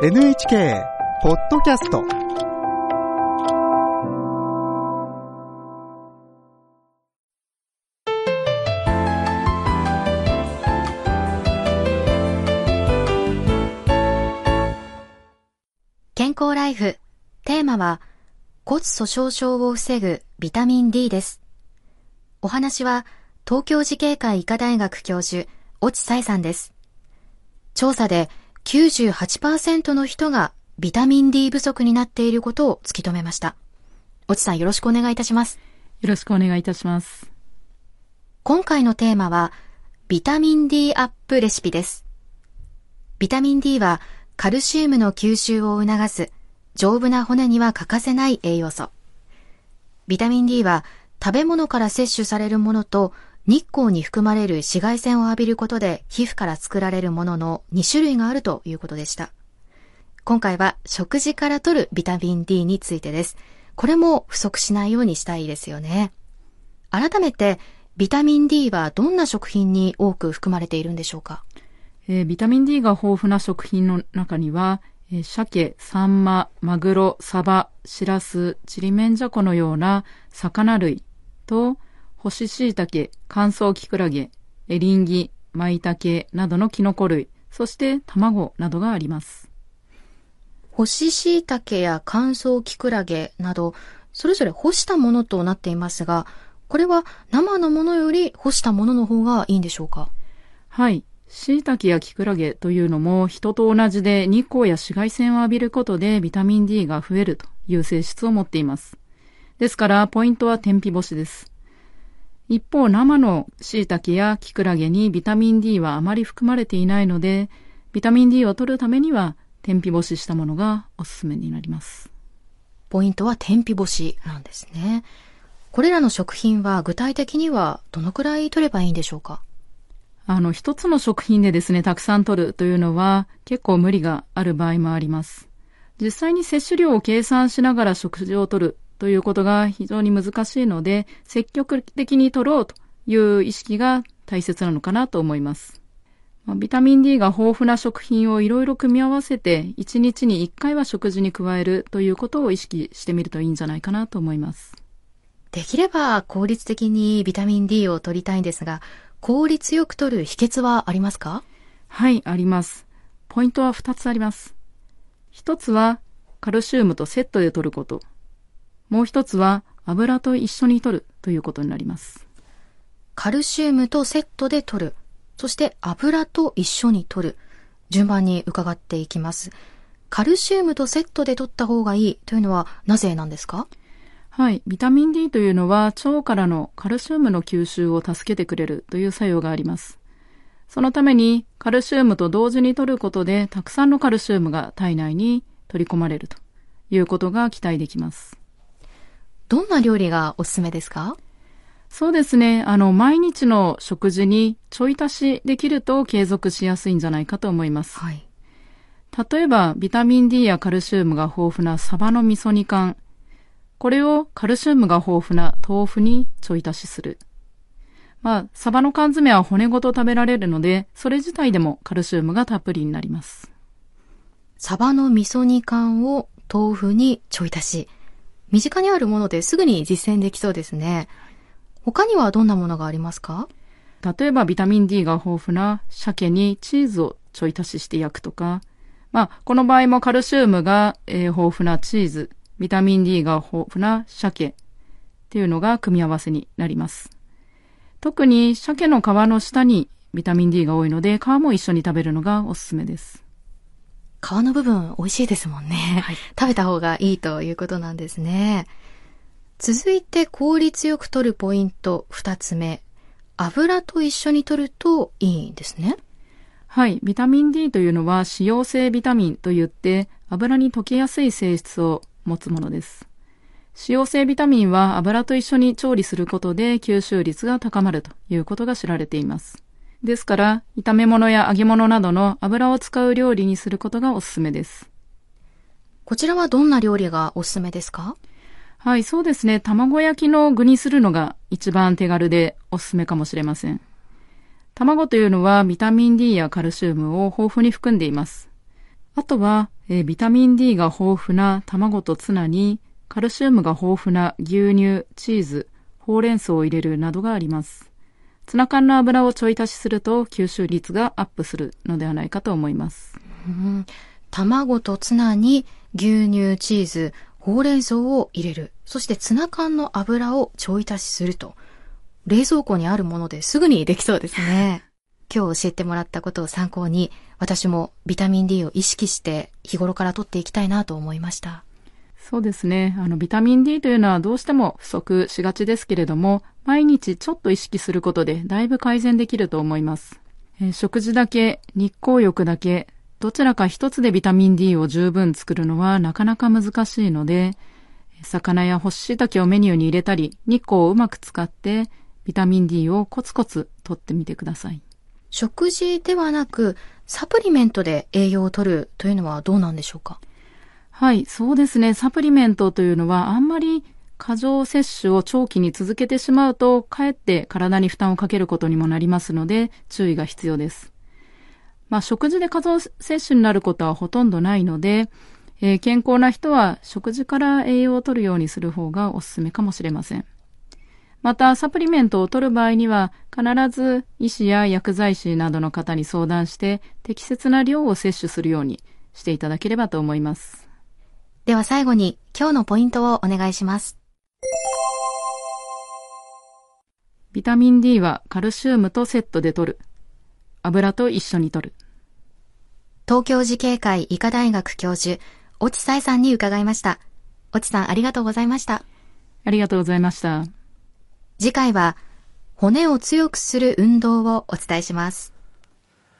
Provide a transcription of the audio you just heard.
NHK ポッドキャスト健康ライフ。テーマは骨粗鬆症を防ぐビタミン D です。お話は東京慈恵会医科大学教授、越智彩さんです。調査で98%の人がビタミン D 不足になっていることを突き止めました。越智さんよろしくお願いいたします。よろしくお願いいたします。今回のテーマはビタミン D アップレシピです。ビタミン D はカルシウムの吸収を促す丈夫な骨には欠かせない栄養素。ビタミン D は食べ物から摂取されるものと日光に含まれる紫外線を浴びることで皮膚から作られるものの2種類があるということでした。今回は食事から摂るビタミン D についてです。これも不足しないようにしたいですよね。改めてビタミン D はどんな食品に多く含まれているんでしょうか？えービタミン D が豊富な食品の中には、えー鮭、サンマ、マグロ、サバ、シラス、ちりめんじゃこのような魚類と、干し椎茸、乾燥キクラゲ、エリンギ、マイタケなどのキノコ類、そして卵などがあります。干し椎茸や乾燥キクラゲなど、それぞれ干したものとなっていますが、これは生のものより干したものの方がいいんでしょうか？はい。椎茸やキクラゲというのも人と同じで日光や紫外線を浴びることでビタミン D が増えるという性質を持っています。ですから、ポイントは天日干しです。一方、生の椎茸やキクラゲにビタミン D はあまり含まれていないので、ビタミン D を取るためには天日干ししたものがおすすめになります。ポイントは天日干しなんですね。これらの食品は具体的にはどのくらい取ればいいんでしょうか？あの、一つの食品でですね、たくさん取るというのは結構無理がある場合もあります。実際に摂取量を計算しながら食事をとるということが非常に難しいので、積極的に取ろうという意識が大切なのかなと思います。まあビタミン D が豊富な食品をいろいろ組み合わせて、1日に1回は食事に加えるということを意識してみるといいんじゃないかなと思います。できれば効率的にビタミン D を取りたいんですが、効率よく取る秘訣はありますか？はい、あります。ポイントは2つあります。1つはカルシウムとセットで取ること。もう1つは油と一緒に取るということになります。カルシウムとセットで取る。そして油と一緒に取る。順番に伺っていきます。カルシウムとセットで取った方がいいというのはなぜなんですか？はい、ビタミン D というのは腸からのカルシウムの吸収を助けてくれるという作用があります。そのためにカルシウムと同時に取ることでたくさんのカルシウムが体内に取り込まれるということが期待できます。どんな料理がおすすめですか？そうですね。あの、毎日の食事にちょい足しできると継続しやすいんじゃないかと思います。はい。例えば、ビタミン D やカルシウムが豊富なサバの味噌煮缶。これをカルシウムが豊富な豆腐にちょい足しする。まあ、サバの缶詰は骨ごと食べられるので、それ自体でもカルシウムがたっぷりになります。サバの味噌煮缶を豆腐にちょい足し。身近にあるものですぐに実践できそうですね。他にはどんなものがありますか？例えばビタミン D が豊富な鮭にチーズをちょい足しして焼くとか、まあ、この場合もカルシウムが、えー豊富なチーズ、ビタミン D が豊富な鮭っていうのが組み合わせになります。特に鮭の皮の下にビタミン D が多いので、皮も一緒に食べるのがおすすめです。皮の部分美味しいですもんね。食べた方がいいということなんですね。続いて効率よく取るポイント二つ目。油と一緒に取るといいんですね。はい。ビタミン D というのは脂溶性ビタミンといって油に溶けやすい性質を持つものです。脂溶性ビタミンは油と一緒に調理することで吸収率が高まるということが知られています。ですから、炒め物や揚げ物などの油を使う料理にすることがおすすめです。こちらはどんな料理がおすすめですか？はい、そうですね。卵焼きの具にするのが一番手軽でおすすめかもしれません。卵というのはビタミン D やカルシウムを豊富に含んでいます。あとは、えー、ビタミン D が豊富な卵とツナに、カルシウムが豊富な牛乳、チーズ、ほうれん草を入れるなどがあります。ツナ缶の油をちょい足しすると吸収率がアップするのではないかと思います。うん、卵とツナに牛乳、チーズ、ほうれん草を入れる。そしてツナ缶の油をちょい足しすると。冷蔵庫にあるものですぐにできそうですね。今日教えてもらったことを参考に、私もビタミン D を意識して日頃から取っていきたいなと思いました。そうですね。あの、ビタミン D というのはどうしても不足しがちですけれども、毎日ちょっと意識することでだいぶ改善できると思います。えー、食事だけ、日光浴だけ、どちらか一つでビタミン D を十分作るのはなかなか難しいので、魚や干し椎茸をメニューに入れたり、日光をうまく使ってビタミン D をコツコツ取ってみてください。食事ではなく、サプリメントで栄養を取るというのはどうなんでしょうか？はい、そうですね。サプリメントというのはあんまり過剰摂取を長期に続けてしまうと、かえって体に負担をかけることにもなりますので、注意が必要です。まあ、食事で過剰摂取になることはほとんどないので、えー、健康な人は食事から栄養を取るようにする方がおすすめかもしれません。また、サプリメントを取る場合には、必ず医師や薬剤師などの方に相談して、適切な量を摂取するようにしていただければと思います。では最後に、今日のポイントをお願いします。ビタミン D はカルシウムとセットで取る。油と一緒に取る。東京慈恵会医科大学教授、越智彩さんに伺いました。越智さんありがとうございました。ありがとうございました。次回は骨を強くする運動をお伝えします。